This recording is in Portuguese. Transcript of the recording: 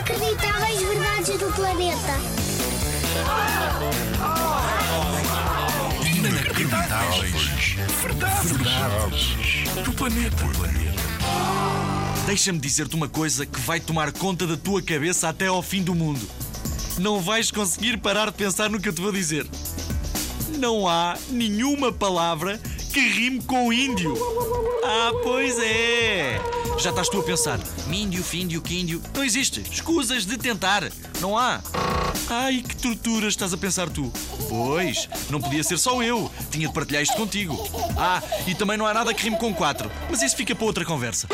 Inacreditáveis verdades do planeta. Inacreditáveis. Verdades. Verdades. Do planeta. Deixa-me dizer-te uma coisa que vai tomar conta da tua cabeça até ao fim do mundo. Não vais conseguir parar de pensar no que eu te vou dizer. Não há nenhuma palavra que rime com índio. Ah, pois é. Já estás tu a pensar, míndio, fíndio, quíndio. Não existe. Escusas de tentar. Não há. Ai, que tortura estás a pensar tu. Pois, não podia ser só eu. Tinha de partilhar isto contigo. Ah, e também não há nada que rime com quatro. Mas isso fica para outra conversa.